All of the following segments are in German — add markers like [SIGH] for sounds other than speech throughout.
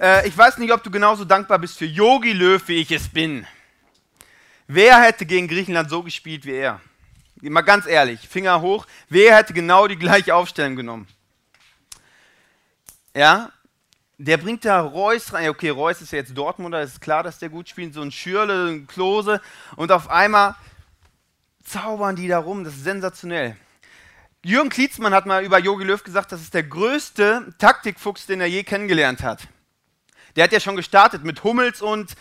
Äh, ich weiß nicht, ob du genauso dankbar bist für Yogi Löw, wie ich es bin. Wer hätte gegen Griechenland so gespielt wie er? Mal ganz ehrlich, Finger hoch. Wer hätte genau die gleiche Aufstellung genommen? Ja, der bringt da Reus rein. Okay, Reus ist ja jetzt Dortmunder, ist klar, dass der gut spielt. So ein Schürle, ein Klose. Und auf einmal zaubern die da rum. Das ist sensationell. Jürgen Klietzmann hat mal über Jogi Löw gesagt, das ist der größte Taktikfuchs, den er je kennengelernt hat. Der hat ja schon gestartet mit Hummels und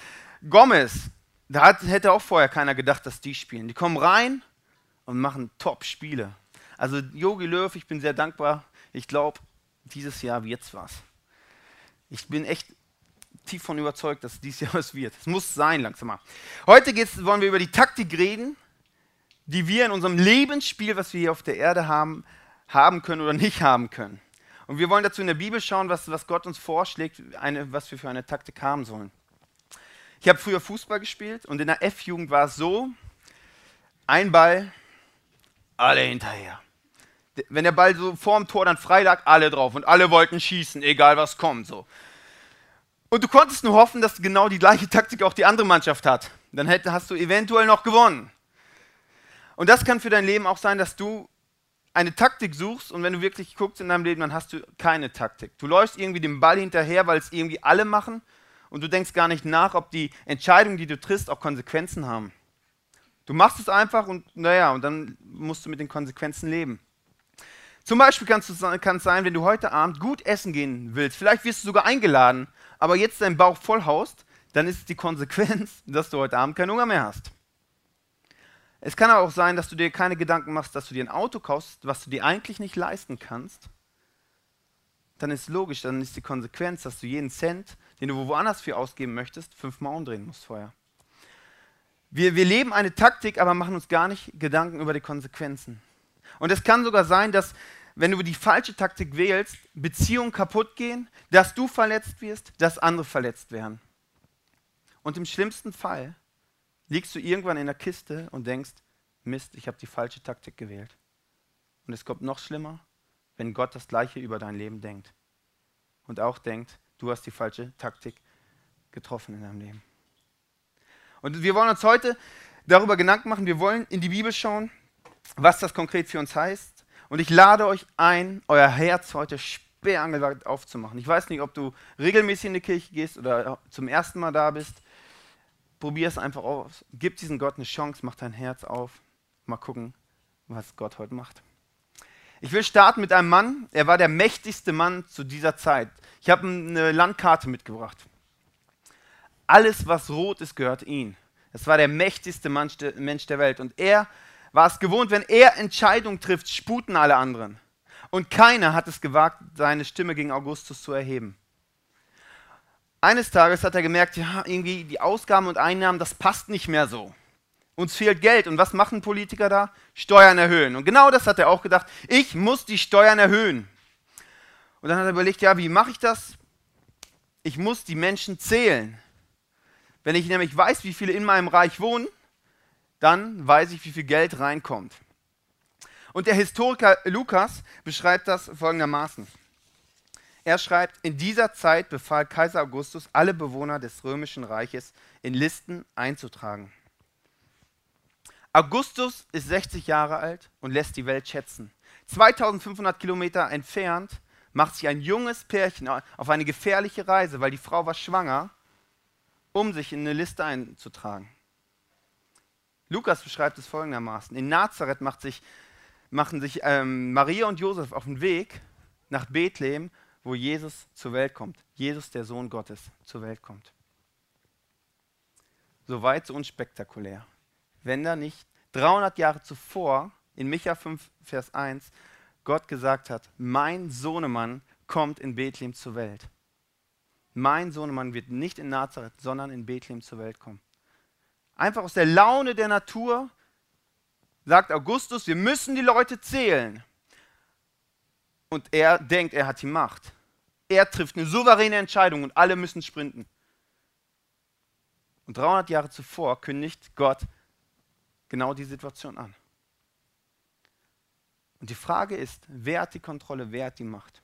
Gomez. Da hat, hätte auch vorher keiner gedacht, dass die spielen. Die kommen rein und machen Top-Spiele. Also Jogi Löw, ich bin sehr dankbar. Ich glaube, dieses Jahr wird's was. Ich bin echt tief von überzeugt, dass dieses Jahr [LAUGHS] was wird. Es muss sein, langsam mal. Heute wollen wir über die Taktik reden, die wir in unserem Lebensspiel, was wir hier auf der Erde haben, haben können oder nicht haben können. Und wir wollen dazu in der Bibel schauen, was, was Gott uns vorschlägt, eine, was wir für eine Taktik haben sollen. Ich habe früher Fußball gespielt und in der F-Jugend war es so, ein Ball, alle hinterher. Wenn der Ball so vorm Tor dann frei lag, alle drauf und alle wollten schießen, egal was kommt. So. Und du konntest nur hoffen, dass genau die gleiche Taktik auch die andere Mannschaft hat. Dann hätte, hast du eventuell noch gewonnen. Und das kann für dein Leben auch sein, dass du eine Taktik suchst und wenn du wirklich guckst in deinem Leben, dann hast du keine Taktik. Du läufst irgendwie dem Ball hinterher, weil es irgendwie alle machen und du denkst gar nicht nach, ob die Entscheidungen, die du triffst, auch Konsequenzen haben. Du machst es einfach und naja, und dann musst du mit den Konsequenzen leben. Zum Beispiel kann es sein, wenn du heute Abend gut essen gehen willst, vielleicht wirst du sogar eingeladen, aber jetzt deinen Bauch voll haust, dann ist die Konsequenz, [LAUGHS] dass du heute Abend keinen Hunger mehr hast. Es kann auch sein, dass du dir keine Gedanken machst, dass du dir ein Auto kaufst, was du dir eigentlich nicht leisten kannst. Dann ist logisch, dann ist die Konsequenz, dass du jeden Cent, den du woanders für ausgeben möchtest, fünfmal umdrehen musst vorher. Wir, wir leben eine Taktik, aber machen uns gar nicht Gedanken über die Konsequenzen. Und es kann sogar sein, dass wenn du die falsche Taktik wählst, Beziehungen kaputt gehen, dass du verletzt wirst, dass andere verletzt werden. Und im schlimmsten Fall liegst du irgendwann in der Kiste und denkst, Mist, ich habe die falsche Taktik gewählt. Und es kommt noch schlimmer, wenn Gott das gleiche über dein Leben denkt. Und auch denkt, du hast die falsche Taktik getroffen in deinem Leben. Und wir wollen uns heute darüber Gedanken machen, wir wollen in die Bibel schauen, was das konkret für uns heißt. Und ich lade euch ein, euer Herz heute sperrangelweit aufzumachen. Ich weiß nicht, ob du regelmäßig in die Kirche gehst oder zum ersten Mal da bist probier es einfach aus. Gib diesem Gott eine Chance, mach dein Herz auf. Mal gucken, was Gott heute macht. Ich will starten mit einem Mann, er war der mächtigste Mann zu dieser Zeit. Ich habe eine Landkarte mitgebracht. Alles, was rot ist, gehört ihm. Es war der mächtigste Mensch der Welt. Und er war es gewohnt, wenn er Entscheidungen trifft, sputen alle anderen. Und keiner hat es gewagt, seine Stimme gegen Augustus zu erheben. Eines Tages hat er gemerkt, ja, irgendwie die Ausgaben und Einnahmen, das passt nicht mehr so. Uns fehlt Geld. Und was machen Politiker da? Steuern erhöhen. Und genau das hat er auch gedacht. Ich muss die Steuern erhöhen. Und dann hat er überlegt, ja, wie mache ich das? Ich muss die Menschen zählen. Wenn ich nämlich weiß, wie viele in meinem Reich wohnen, dann weiß ich, wie viel Geld reinkommt. Und der Historiker Lukas beschreibt das folgendermaßen. Er schreibt, in dieser Zeit befahl Kaiser Augustus, alle Bewohner des römischen Reiches in Listen einzutragen. Augustus ist 60 Jahre alt und lässt die Welt schätzen. 2500 Kilometer entfernt macht sich ein junges Pärchen auf eine gefährliche Reise, weil die Frau war schwanger, um sich in eine Liste einzutragen. Lukas beschreibt es folgendermaßen. In Nazareth macht sich, machen sich ähm, Maria und Josef auf den Weg nach Bethlehem wo Jesus zur Welt kommt. Jesus, der Sohn Gottes, zur Welt kommt. Soweit so unspektakulär. Wenn da nicht 300 Jahre zuvor in Micha 5, Vers 1 Gott gesagt hat, mein Sohnemann kommt in Bethlehem zur Welt. Mein Sohnemann wird nicht in Nazareth, sondern in Bethlehem zur Welt kommen. Einfach aus der Laune der Natur sagt Augustus, wir müssen die Leute zählen. Und er denkt, er hat die Macht. Er trifft eine souveräne Entscheidung und alle müssen sprinten. Und 300 Jahre zuvor kündigt Gott genau die Situation an. Und die Frage ist, wer hat die Kontrolle, wer hat die Macht?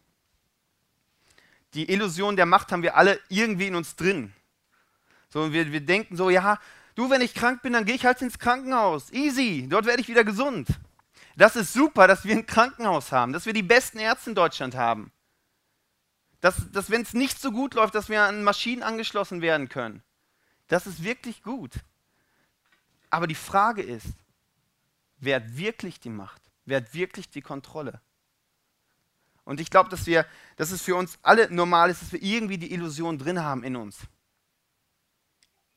Die Illusion der Macht haben wir alle irgendwie in uns drin. So, wir, wir denken so, ja, du, wenn ich krank bin, dann gehe ich halt ins Krankenhaus. Easy, dort werde ich wieder gesund. Das ist super, dass wir ein Krankenhaus haben, dass wir die besten Ärzte in Deutschland haben. Dass, dass wenn es nicht so gut läuft, dass wir an Maschinen angeschlossen werden können. Das ist wirklich gut. Aber die Frage ist, wer hat wirklich die Macht? Wer hat wirklich die Kontrolle? Und ich glaube, dass dass es für uns alle normal ist, dass wir irgendwie die Illusion drin haben in uns.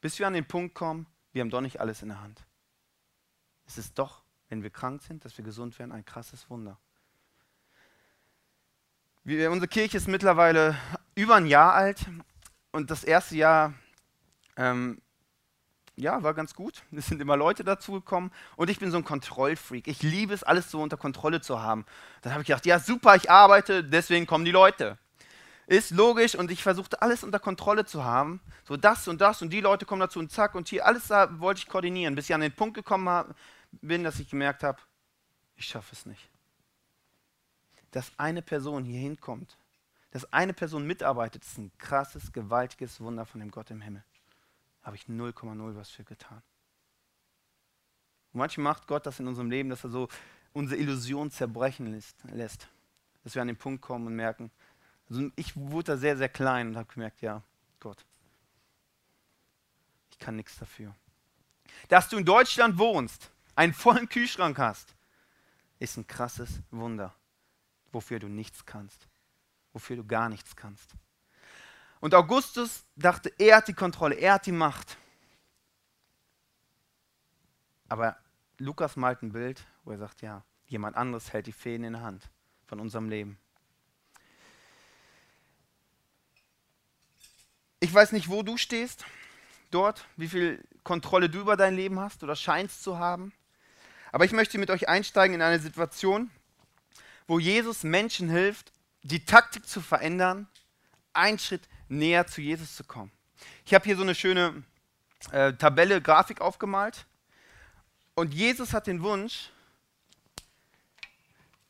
Bis wir an den Punkt kommen, wir haben doch nicht alles in der Hand. Es ist doch, wenn wir krank sind, dass wir gesund werden, ein krasses Wunder. Wir, unsere Kirche ist mittlerweile über ein Jahr alt und das erste Jahr ähm, ja, war ganz gut. Es sind immer Leute dazugekommen und ich bin so ein Kontrollfreak. Ich liebe es, alles so unter Kontrolle zu haben. Dann habe ich gedacht, ja super, ich arbeite, deswegen kommen die Leute. Ist logisch und ich versuchte alles unter Kontrolle zu haben. So das und das und die Leute kommen dazu und zack und hier, alles da wollte ich koordinieren, bis ich an den Punkt gekommen bin, dass ich gemerkt habe, ich schaffe es nicht. Dass eine Person hier hinkommt, dass eine Person mitarbeitet, ist ein krasses, gewaltiges Wunder von dem Gott im Himmel habe ich 0,0 was für getan. Und manchmal macht Gott das in unserem Leben, dass er so unsere Illusion zerbrechen lässt. Dass wir an den Punkt kommen und merken, also ich wurde da sehr, sehr klein und habe gemerkt, ja, Gott, ich kann nichts dafür. Dass du in Deutschland wohnst, einen vollen Kühlschrank hast, ist ein krasses Wunder, wofür du nichts kannst, wofür du gar nichts kannst. Und Augustus dachte, er hat die Kontrolle, er hat die Macht. Aber Lukas malt ein Bild, wo er sagt, ja, jemand anderes hält die Fäden in der Hand von unserem Leben. Ich weiß nicht, wo du stehst, dort, wie viel Kontrolle du über dein Leben hast oder scheinst zu haben. Aber ich möchte mit euch einsteigen in eine Situation, wo Jesus Menschen hilft, die Taktik zu verändern, einen Schritt näher zu Jesus zu kommen. Ich habe hier so eine schöne äh, Tabelle, Grafik aufgemalt. Und Jesus hat den Wunsch,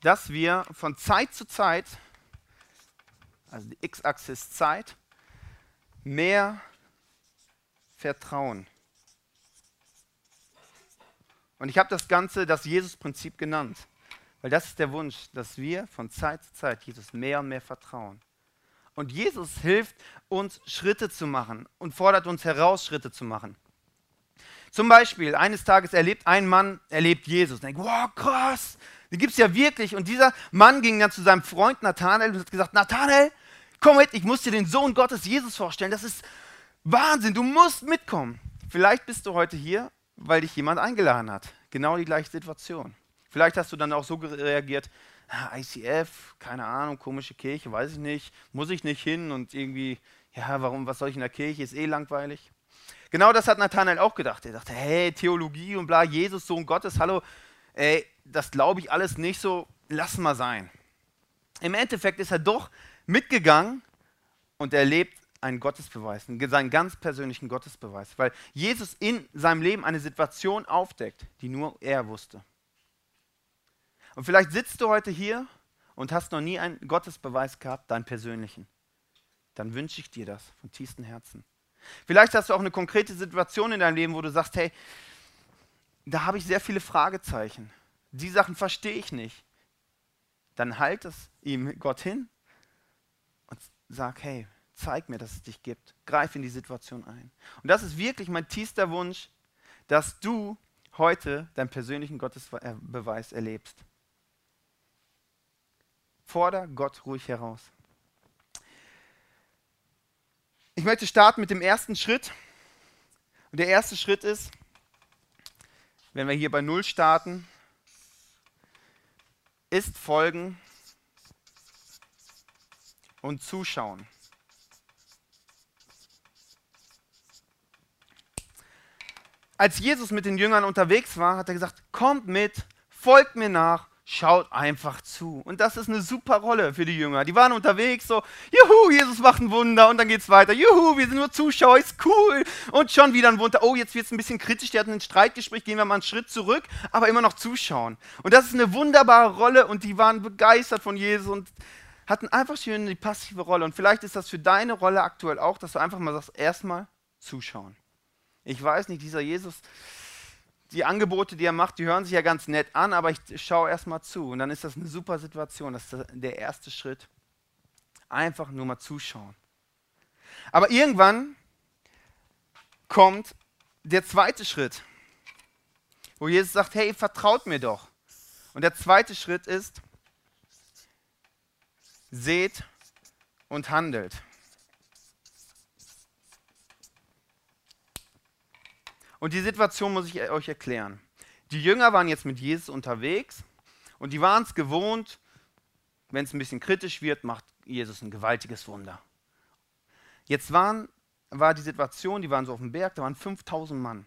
dass wir von Zeit zu Zeit, also die X-Achse ist Zeit, mehr vertrauen. Und ich habe das Ganze das Jesus-Prinzip genannt, weil das ist der Wunsch, dass wir von Zeit zu Zeit Jesus mehr und mehr vertrauen. Und Jesus hilft uns, Schritte zu machen und fordert uns heraus, Schritte zu machen. Zum Beispiel, eines Tages erlebt ein Mann, erlebt Jesus. Und denkt, wow, krass, die gibt es ja wirklich. Und dieser Mann ging dann zu seinem Freund Nathanael und hat gesagt, Nathanael, komm mit, ich muss dir den Sohn Gottes, Jesus, vorstellen. Das ist Wahnsinn, du musst mitkommen. Vielleicht bist du heute hier, weil dich jemand eingeladen hat. Genau die gleiche Situation. Vielleicht hast du dann auch so reagiert, ah, ICF, keine Ahnung, komische Kirche, weiß ich nicht, muss ich nicht hin und irgendwie, ja, warum, was soll ich in der Kirche, ist eh langweilig. Genau das hat Nathanael auch gedacht. Er dachte, hey, Theologie und bla, Jesus, Sohn Gottes, hallo, ey, das glaube ich alles nicht so, lass mal sein. Im Endeffekt ist er doch mitgegangen und erlebt einen Gottesbeweis, seinen ganz persönlichen Gottesbeweis, weil Jesus in seinem Leben eine Situation aufdeckt, die nur er wusste. Und vielleicht sitzt du heute hier und hast noch nie einen Gottesbeweis gehabt, deinen persönlichen. Dann wünsche ich dir das von tiefstem Herzen. Vielleicht hast du auch eine konkrete Situation in deinem Leben, wo du sagst, hey, da habe ich sehr viele Fragezeichen. Die Sachen verstehe ich nicht. Dann halt es ihm Gott hin und sag, hey, zeig mir, dass es dich gibt. Greif in die Situation ein. Und das ist wirklich mein tiefster Wunsch, dass du heute deinen persönlichen Gottesbeweis erlebst. Forder Gott ruhig heraus. Ich möchte starten mit dem ersten Schritt. Und der erste Schritt ist, wenn wir hier bei Null starten, ist folgen und zuschauen. Als Jesus mit den Jüngern unterwegs war, hat er gesagt, kommt mit, folgt mir nach schaut einfach zu. Und das ist eine super Rolle für die Jünger. Die waren unterwegs so, juhu, Jesus macht ein Wunder und dann geht es weiter. Juhu, wir sind nur Zuschauer, ist cool. Und schon wieder ein Wunder. Oh, jetzt wird es ein bisschen kritisch, die hatten ein Streitgespräch, gehen wir mal einen Schritt zurück, aber immer noch zuschauen. Und das ist eine wunderbare Rolle und die waren begeistert von Jesus und hatten einfach schön die passive Rolle. Und vielleicht ist das für deine Rolle aktuell auch, dass du einfach mal sagst, erstmal zuschauen. Ich weiß nicht, dieser Jesus, die Angebote, die er macht, die hören sich ja ganz nett an, aber ich schaue erstmal zu. Und dann ist das eine super Situation. Das ist der erste Schritt. Einfach nur mal zuschauen. Aber irgendwann kommt der zweite Schritt, wo Jesus sagt, hey, vertraut mir doch. Und der zweite Schritt ist, seht und handelt. Und die Situation muss ich euch erklären. Die Jünger waren jetzt mit Jesus unterwegs und die waren es gewohnt, wenn es ein bisschen kritisch wird, macht Jesus ein gewaltiges Wunder. Jetzt waren, war die Situation, die waren so auf dem Berg, da waren 5000 Mann.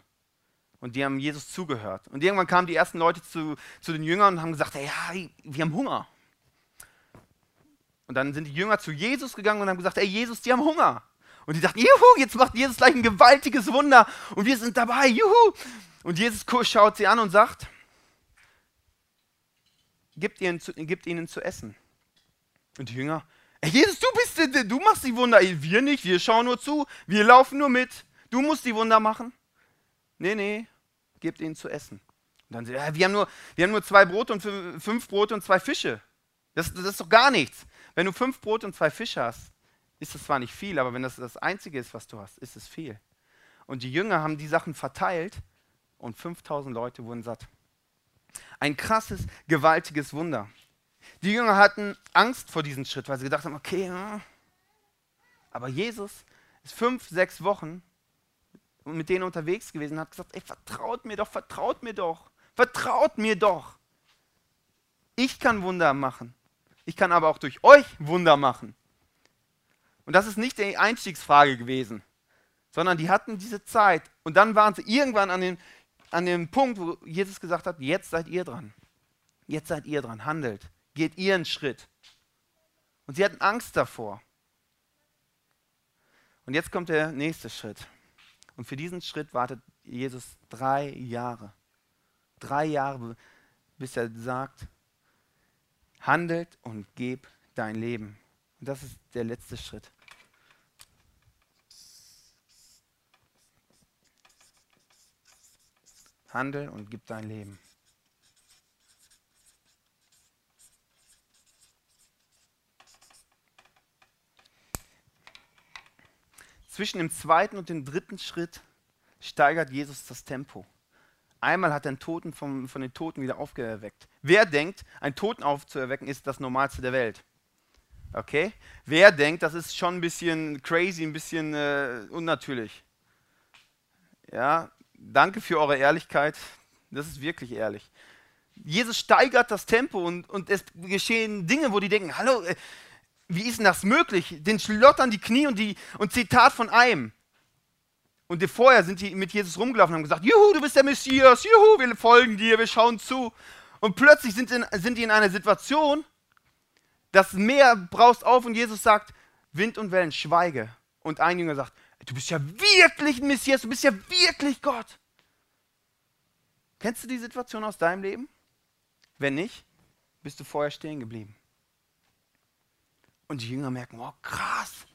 Und die haben Jesus zugehört. Und irgendwann kamen die ersten Leute zu, zu den Jüngern und haben gesagt, hey, ja, wir haben Hunger. Und dann sind die Jünger zu Jesus gegangen und haben gesagt, ey Jesus, die haben Hunger. Und die dachten, juhu, jetzt macht Jesus gleich ein gewaltiges Wunder und wir sind dabei, juhu. Und Jesus schaut sie an und sagt, gibt ihnen zu, gibt ihnen zu essen. Und die Jünger, ey Jesus, du bist, du machst die Wunder, wir nicht, wir schauen nur zu, wir laufen nur mit, du musst die Wunder machen. Nee, nee, gebt ihnen zu essen. Und dann, ja, wir, haben nur, wir haben nur zwei Brote und fünf Brote und zwei Fische. Das, das ist doch gar nichts. Wenn du fünf Brote und zwei Fische hast, ist das zwar nicht viel, aber wenn das das Einzige ist, was du hast, ist es viel. Und die Jünger haben die Sachen verteilt und 5000 Leute wurden satt. Ein krasses, gewaltiges Wunder. Die Jünger hatten Angst vor diesem Schritt, weil sie gedacht haben, okay, aber Jesus ist fünf, sechs Wochen mit denen unterwegs gewesen und hat gesagt, ey, vertraut mir doch, vertraut mir doch, vertraut mir doch. Ich kann Wunder machen. Ich kann aber auch durch euch Wunder machen. Und das ist nicht die Einstiegsfrage gewesen, sondern die hatten diese Zeit. Und dann waren sie irgendwann an dem, an dem Punkt, wo Jesus gesagt hat, jetzt seid ihr dran. Jetzt seid ihr dran, handelt, geht ihr einen Schritt. Und sie hatten Angst davor. Und jetzt kommt der nächste Schritt. Und für diesen Schritt wartet Jesus drei Jahre. Drei Jahre, bis er sagt, handelt und gib dein Leben. Und das ist der letzte Schritt. Handel und gib dein Leben. Zwischen dem zweiten und dem dritten Schritt steigert Jesus das Tempo. Einmal hat er einen Toten vom, von den Toten wieder aufgeweckt. Wer denkt, einen Toten aufzuerwecken ist das Normalste der Welt? Okay? Wer denkt, das ist schon ein bisschen crazy, ein bisschen äh, unnatürlich? Ja, danke für eure Ehrlichkeit. Das ist wirklich ehrlich. Jesus steigert das Tempo und, und es geschehen Dinge, wo die denken, hallo, äh, wie ist denn das möglich? Den schlottern die Knie und, die, und Zitat von einem. Und vorher sind die mit Jesus rumgelaufen und haben gesagt, Juhu, du bist der Messias, Juhu, wir folgen dir, wir schauen zu. Und plötzlich sind, in, sind die in einer Situation, das Meer braust auf und Jesus sagt, Wind und Wellen, schweige. Und ein Jünger sagt, du bist ja wirklich ein Messias, du bist ja wirklich Gott. Kennst du die Situation aus deinem Leben? Wenn nicht, bist du vorher stehen geblieben. Und die Jünger merken, oh krass,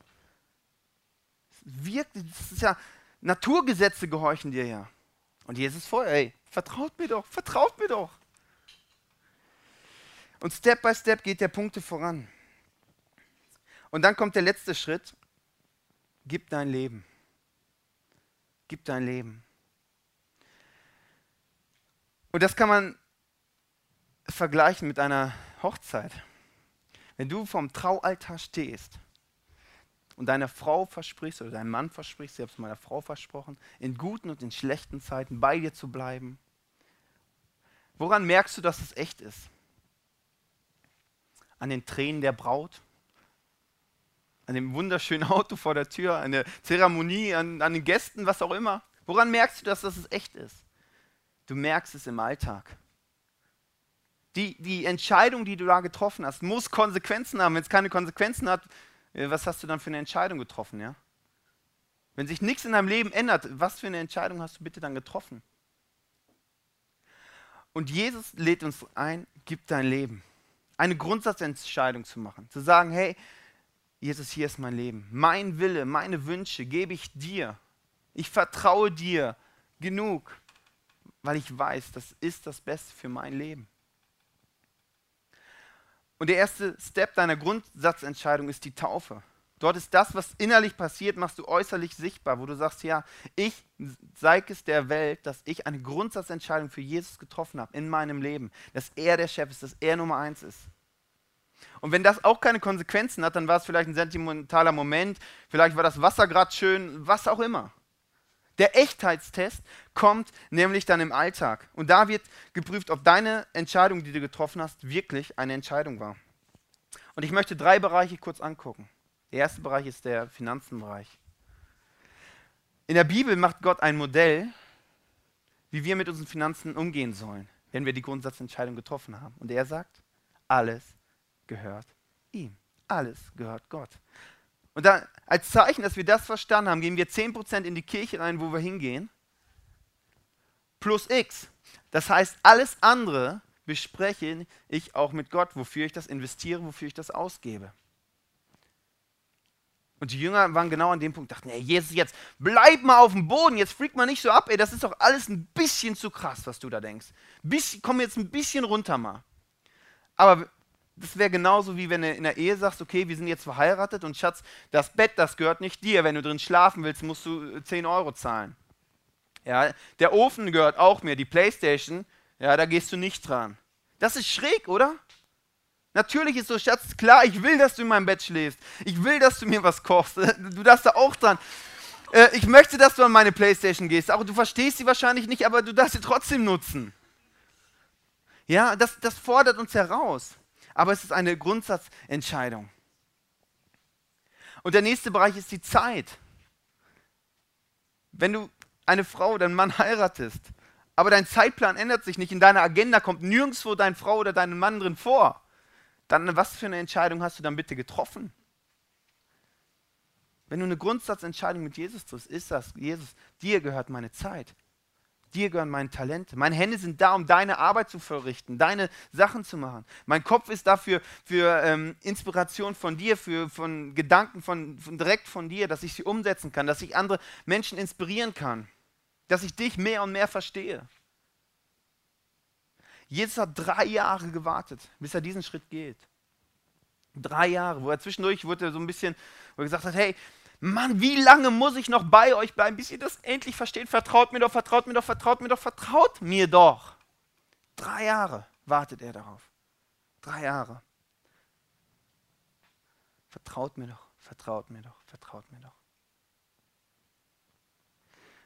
wirklich, das ist ja, Naturgesetze gehorchen dir ja. Und Jesus vorher, ey, vertraut mir doch, vertraut mir doch. Und Step by Step geht der Punkte voran. Und dann kommt der letzte Schritt. Gib dein Leben. Gib dein Leben. Und das kann man vergleichen mit einer Hochzeit. Wenn du vom Traualtar stehst und deiner Frau versprichst oder deinem Mann versprichst, ich habe es meiner Frau versprochen, in guten und in schlechten Zeiten bei dir zu bleiben, woran merkst du, dass es echt ist? An den Tränen der Braut, an dem wunderschönen Auto vor der Tür, an der Zeremonie, an, an den Gästen, was auch immer. Woran merkst du, dass das echt ist? Du merkst es im Alltag. Die, die Entscheidung, die du da getroffen hast, muss Konsequenzen haben. Wenn es keine Konsequenzen hat, äh, was hast du dann für eine Entscheidung getroffen, ja? Wenn sich nichts in deinem Leben ändert, was für eine Entscheidung hast du bitte dann getroffen? Und Jesus lädt uns ein, gib dein Leben. eine Grundsatzentscheidung zu machen. Zu sagen, hey, Jesus, hier ist mein Leben. Mein Wille, meine Wünsche gebe ich dir. Ich vertraue dir genug, weil ich weiß, das ist das Beste für mein Leben. Und der erste Step deiner Grundsatzentscheidung ist die Taufe. Dort ist das, was innerlich passiert, machst du äußerlich sichtbar, wo du sagst, ja, ich zeige es der Welt, dass ich eine Grundsatzentscheidung für Jesus getroffen habe in meinem Leben, dass er der Chef ist, dass er Nummer eins ist. Und wenn das auch keine Konsequenzen hat, dann war es vielleicht ein sentimentaler Moment, vielleicht war das Wasser gerade schön, was auch immer. Der Echtheitstest kommt nämlich dann im Alltag. Und da wird geprüft, ob deine Entscheidung, die du getroffen hast, wirklich eine Entscheidung war. Und ich möchte drei Bereiche kurz angucken. Der erste Bereich ist der Finanzenbereich. In der Bibel macht Gott ein Modell, wie wir mit unseren Finanzen umgehen sollen, wenn wir die Grundsatzentscheidung getroffen haben. Und er sagt, alles gehört ihm. Alles gehört Gott. Und da, als Zeichen, dass wir das verstanden haben, gehen wir 10% in die Kirche rein, wo wir hingehen, plus X. Das heißt, alles andere bespreche ich auch mit Gott, wofür ich das investiere, wofür ich das ausgebe. Und die Jünger waren genau an dem Punkt, dachten, ey, Jesus, jetzt bleib mal auf dem Boden, jetzt freak mal nicht so ab, ey, das ist doch alles ein bisschen zu krass, was du da denkst. Bisschen, komm jetzt ein bisschen runter mal. Aber das wäre genauso wie wenn du in der Ehe sagst, okay, wir sind jetzt verheiratet und Schatz, das Bett, das gehört nicht dir. Wenn du drin schlafen willst, musst du 10 Euro zahlen. Ja, der Ofen gehört auch mir, die Playstation, ja, da gehst du nicht dran. Das ist schräg, oder? Natürlich ist so, Schatz, klar, ich will, dass du in meinem Bett schläfst. Ich will, dass du mir was kochst. [LAUGHS] Du darfst da auch dran. Äh, ich möchte, dass du an meine Playstation gehst. Auch du verstehst sie wahrscheinlich nicht, aber du darfst sie trotzdem nutzen. Ja, das, das fordert uns heraus aber es ist eine Grundsatzentscheidung. Und der nächste Bereich ist die Zeit. Wenn du eine Frau oder einen Mann heiratest, aber dein Zeitplan ändert sich nicht, in deiner Agenda kommt nirgendwo deine Frau oder deinen Mann drin vor, dann was für eine Entscheidung hast du dann bitte getroffen? Wenn du eine Grundsatzentscheidung mit Jesus triffst, ist das, Jesus, dir gehört meine Zeit. Dir gehören meine Talente. Meine Hände sind da, um deine Arbeit zu verrichten, deine Sachen zu machen. Mein Kopf ist dafür für ähm, Inspiration von dir, für von Gedanken von, von, direkt von dir, dass ich sie umsetzen kann, dass ich andere Menschen inspirieren kann, dass ich dich mehr und mehr verstehe. Jesus hat drei Jahre gewartet, bis er diesen Schritt geht. Drei Jahre, wo er zwischendurch wurde so ein bisschen, wo er gesagt hat, hey, Mann, wie lange muss ich noch bei euch bleiben, bis ihr das endlich versteht? Vertraut mir doch, vertraut mir doch, vertraut mir doch, vertraut mir doch. Drei Jahre wartet er darauf. Drei Jahre. Vertraut mir doch, vertraut mir doch, vertraut mir doch.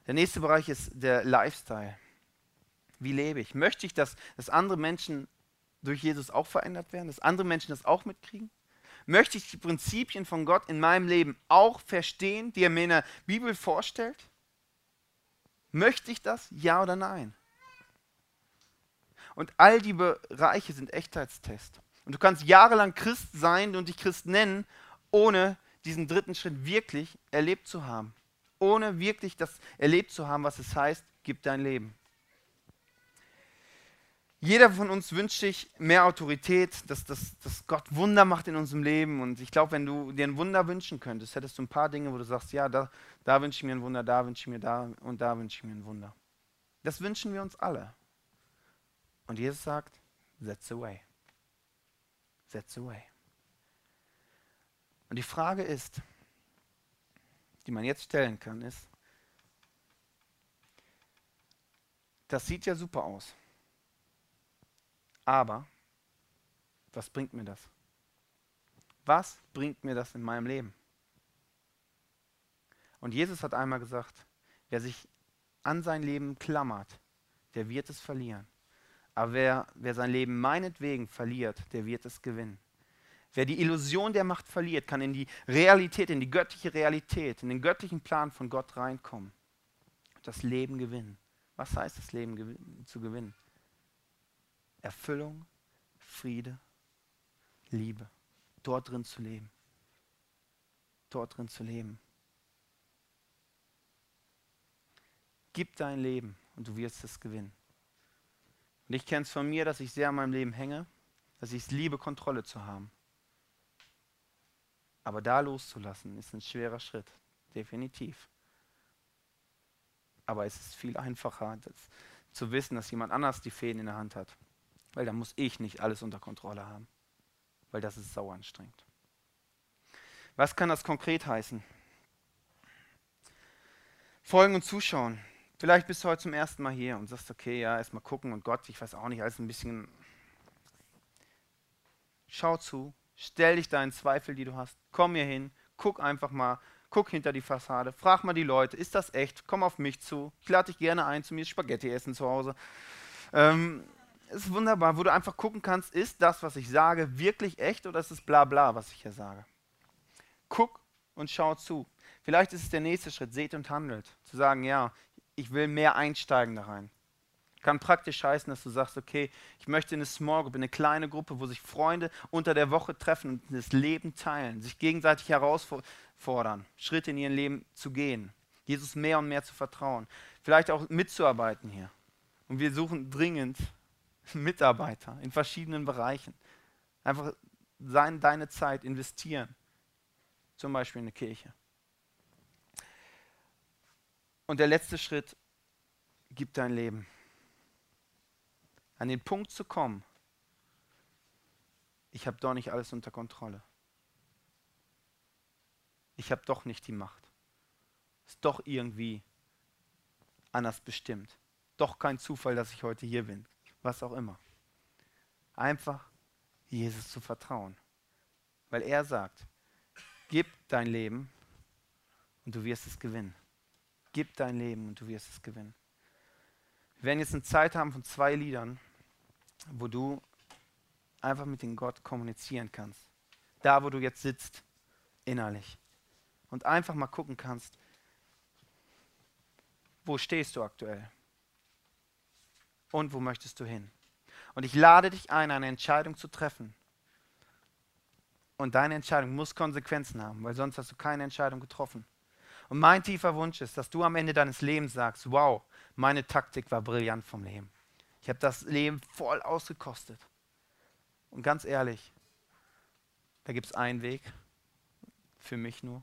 Der nächste Bereich ist der Lifestyle. Wie lebe ich? Möchte ich, dass, dass andere Menschen durch Jesus auch verändert werden, dass andere Menschen das auch mitkriegen? Möchte ich die Prinzipien von Gott in meinem Leben auch verstehen, die er mir in der Bibel vorstellt? Möchte ich das? Ja oder nein? Und all die Bereiche sind Echtheitstest. Und du kannst jahrelang Christ sein und dich Christ nennen, ohne diesen dritten Schritt wirklich erlebt zu haben. Ohne wirklich das erlebt zu haben, was es heißt, gib dein Leben. Jeder von uns wünscht sich mehr Autorität, dass, dass, dass Gott Wunder macht in unserem Leben. Und ich glaube, wenn du dir ein Wunder wünschen könntest, hättest du ein paar Dinge, wo du sagst, ja, da, da wünsche ich mir ein Wunder, da wünsche ich mir da und da wünsche ich mir ein Wunder. Das wünschen wir uns alle. Und Jesus sagt, that's the way. That's the way. Und die Frage ist, die man jetzt stellen kann, ist, das sieht ja super aus. Aber was bringt mir das? Was bringt mir das in meinem Leben? Und Jesus hat einmal gesagt, wer sich an sein Leben klammert, der wird es verlieren. Aber wer, wer sein Leben meinetwegen verliert, der wird es gewinnen. Wer die Illusion der Macht verliert, kann in die Realität, in die göttliche Realität, in den göttlichen Plan von Gott reinkommen. Das Leben gewinnen. Was heißt das Leben zu gewinnen? Erfüllung, Friede, Liebe. Dort drin zu leben. Dort drin zu leben. Gib dein Leben und du wirst es gewinnen. Und ich kenne es von mir, dass ich sehr an meinem Leben hänge, dass ich es liebe, Kontrolle zu haben. Aber da loszulassen, ist ein schwerer Schritt, definitiv. Aber es ist viel einfacher, zu wissen, dass jemand anders die Fäden in der Hand hat. Weil dann muss ich nicht alles unter Kontrolle haben. Weil das ist sauer anstrengend. Was kann das konkret heißen? Folgen und zuschauen. Vielleicht bist du heute zum ersten Mal hier und sagst, okay, ja, erstmal gucken und Gott, ich weiß auch nicht, alles ein bisschen. Schau zu, stell dich deinen Zweifel, die du hast, komm hier hin, guck einfach mal, guck hinter die Fassade, frag mal die Leute, ist das echt? Komm auf mich zu, ich lade dich gerne ein zu mir Spaghetti essen zu Hause. Ähm, ist wunderbar, wo du einfach gucken kannst, ist das, was ich sage, wirklich echt oder ist es bla bla, was ich hier sage? Guck und schau zu. Vielleicht ist es der nächste Schritt, seht und handelt. Zu sagen, ja, ich will mehr einsteigen da rein. Kann praktisch heißen, dass du sagst, okay, ich möchte in eine Small Group, in eine kleine Gruppe, wo sich Freunde unter der Woche treffen und das Leben teilen, sich gegenseitig herausfordern, Schritte in ihrem Leben zu gehen, Jesus mehr und mehr zu vertrauen, vielleicht auch mitzuarbeiten hier. Und wir suchen dringend [LAUGHS] Mitarbeiter in verschiedenen Bereichen. Einfach sein, deine Zeit investieren, zum Beispiel in eine Kirche. Und der letzte Schritt, gib dein Leben. An den Punkt zu kommen, ich habe doch nicht alles unter Kontrolle. Ich habe doch nicht die Macht. Ist doch irgendwie anders bestimmt. Doch kein Zufall, dass ich heute hier bin. Was auch immer. Einfach Jesus zu vertrauen. Weil er sagt, gib dein Leben und du wirst es gewinnen. Gib dein Leben und du wirst es gewinnen. Wir werden jetzt eine Zeit haben von zwei Liedern, wo du einfach mit dem Gott kommunizieren kannst. Da, wo du jetzt sitzt, innerlich. Und einfach mal gucken kannst, wo stehst du aktuell? Und wo möchtest du hin? Und ich lade dich ein, eine Entscheidung zu treffen. Und deine Entscheidung muss Konsequenzen haben, weil sonst hast du keine Entscheidung getroffen. Und mein tiefer Wunsch ist, dass du am Ende deines Lebens sagst, wow, meine Taktik war brillant vom Leben. Ich habe das Leben voll ausgekostet. Und ganz ehrlich, da gibt es einen Weg, für mich nur.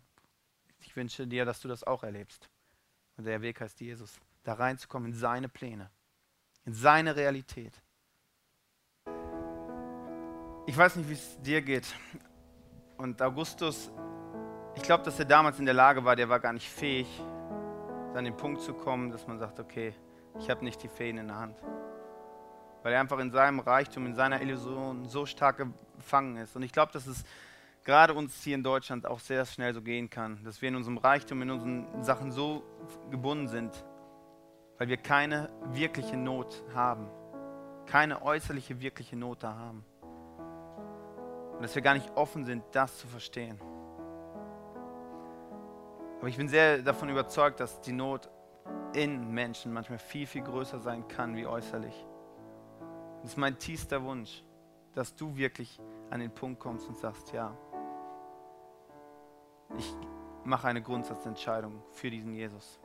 Ich wünsche dir, dass du das auch erlebst. Und der Weg heißt Jesus. Da reinzukommen in seine Pläne, in seine Realität. Ich weiß nicht, wie es dir geht. Und Augustus ich glaube, dass er damals in der Lage war, der war gar nicht fähig, an den Punkt zu kommen, dass man sagt, okay, ich habe nicht die Fäden in der Hand. Weil er einfach in seinem Reichtum, in seiner Illusion so stark gefangen ist. Und ich glaube, dass es gerade uns hier in Deutschland auch sehr schnell so gehen kann, dass wir in unserem Reichtum, in unseren Sachen so gebunden sind, weil wir keine wirkliche Not haben. Keine äußerliche wirkliche Not da haben. Und dass wir gar nicht offen sind, das zu verstehen. Aber ich bin sehr davon überzeugt, dass die Not in Menschen manchmal viel, viel größer sein kann wie äußerlich. Das ist mein tiefster Wunsch, dass du wirklich an den Punkt kommst und sagst, ja, ich mache eine Grundsatzentscheidung für diesen Jesus.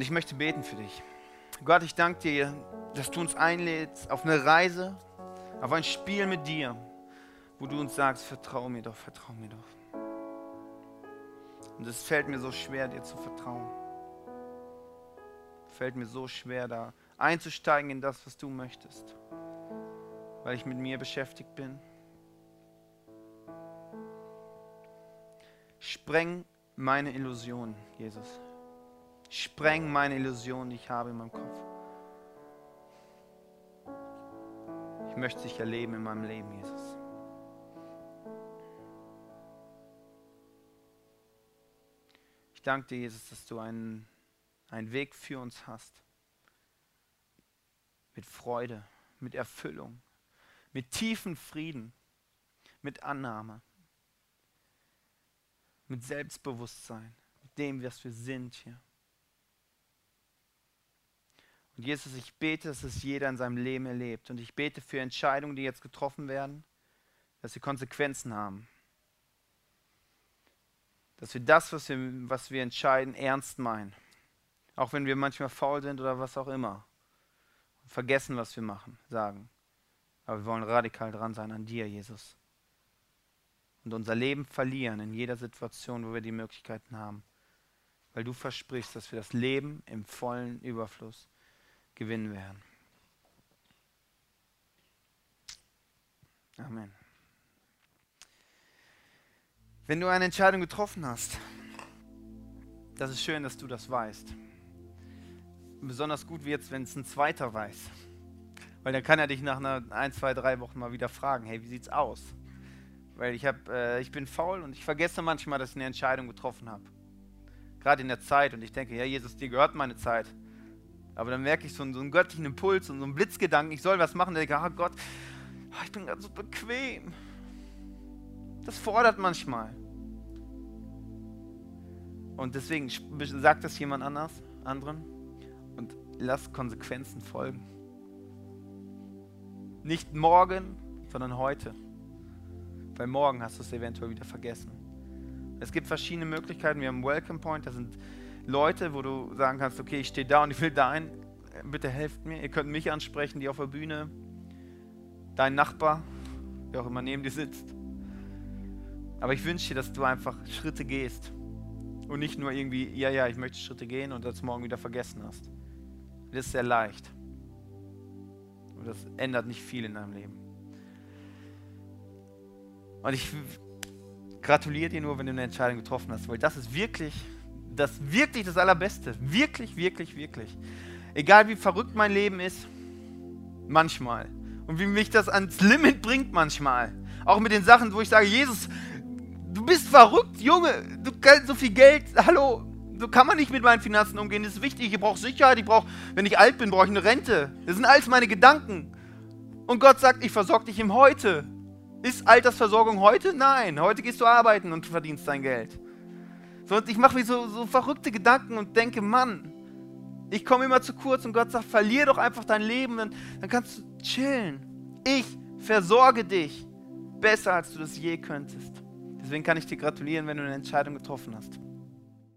Und ich möchte beten für dich. Gott, ich danke dir, dass du uns einlädst auf eine Reise, auf ein Spiel mit dir wo du uns sagst, vertrau mir doch, vertrau mir doch. Und es fällt mir so schwer, dir zu vertrauen. Fällt mir so schwer, da einzusteigen in das, was du möchtest, weil ich mit mir beschäftigt bin. Spreng meine Illusionen, Jesus. Spreng meine Illusionen, die ich habe in meinem Kopf. Ich möchte dich erleben in meinem Leben, Jesus. Ich danke dir, Jesus, dass du einen, einen Weg für uns hast. Mit Freude, mit Erfüllung, mit tiefen Frieden, mit Annahme, mit Selbstbewusstsein, mit dem, was wir sind hier. Und Jesus, ich bete, dass es jeder in seinem Leben erlebt. Und ich bete für Entscheidungen, die jetzt getroffen werden, dass sie Konsequenzen haben dass wir das, was wir, was wir entscheiden, ernst meinen. Auch wenn wir manchmal faul sind oder was auch immer. vergessen, was wir machen, sagen. Aber wir wollen radikal dran sein an dir, Jesus. Und unser Leben verlieren in jeder Situation, wo wir die Möglichkeiten haben. Weil du versprichst, dass wir das Leben im vollen Überfluss gewinnen werden. Amen. Wenn du eine Entscheidung getroffen hast, das ist schön, dass du das weißt. Besonders gut wird es, wenn es ein zweiter weiß. Weil dann kann er dich nach einer ein, zwei, drei Wochen mal wieder fragen, hey, wie sieht's aus? Weil ich, hab, äh, ich bin faul und ich vergesse manchmal, dass ich eine Entscheidung getroffen habe. Gerade in der Zeit und ich denke, ja, Jesus, dir gehört meine Zeit. Aber dann merke ich so einen, so einen göttlichen Impuls und so einen Blitzgedanken, ich soll was machen. Ich denke, oh Gott, oh, ich bin gerade so bequem. Das fordert manchmal. Und deswegen sagt das jemand anders, anderen und lass Konsequenzen folgen. Nicht morgen, sondern heute. Weil morgen hast du es eventuell wieder vergessen. Es gibt verschiedene Möglichkeiten. Wir haben Welcome Point, das sind Leute, wo du sagen kannst, okay, ich stehe da und ich will da ein. Bitte helft mir. Ihr könnt mich ansprechen, die auf der Bühne, dein Nachbar, wer auch immer neben dir sitzt. Aber ich wünsche dir, dass du einfach Schritte gehst und nicht nur irgendwie, ja, ja, ich möchte Schritte gehen und das morgen wieder vergessen hast. Das ist sehr leicht. Und das ändert nicht viel in deinem Leben. Und ich gratuliere dir nur, wenn du eine Entscheidung getroffen hast, weil das ist wirklich, das wirklich das Allerbeste. Wirklich, wirklich, wirklich. Egal wie verrückt mein Leben ist, manchmal. Und wie mich das ans Limit bringt manchmal. Auch mit den Sachen, wo ich sage, Jesus, Du bist verrückt, Junge. Du kannst so viel Geld. Hallo. So kann man nicht mit meinen Finanzen umgehen. Das ist wichtig. Ich brauche Sicherheit. Ich brauche, wenn ich alt bin, brauche ich eine Rente. Das sind alles meine Gedanken. Und Gott sagt, ich versorge dich im Heute. Ist Altersversorgung heute? Nein. Heute gehst du arbeiten und verdienst dein Geld. So, und ich mache mir so, so verrückte Gedanken und denke, Mann, ich komme immer zu kurz und Gott sagt, verlier doch einfach dein Leben, dann, dann kannst du chillen. Ich versorge dich besser, als du das je könntest. Deswegen kann ich dir gratulieren, wenn du eine Entscheidung getroffen hast.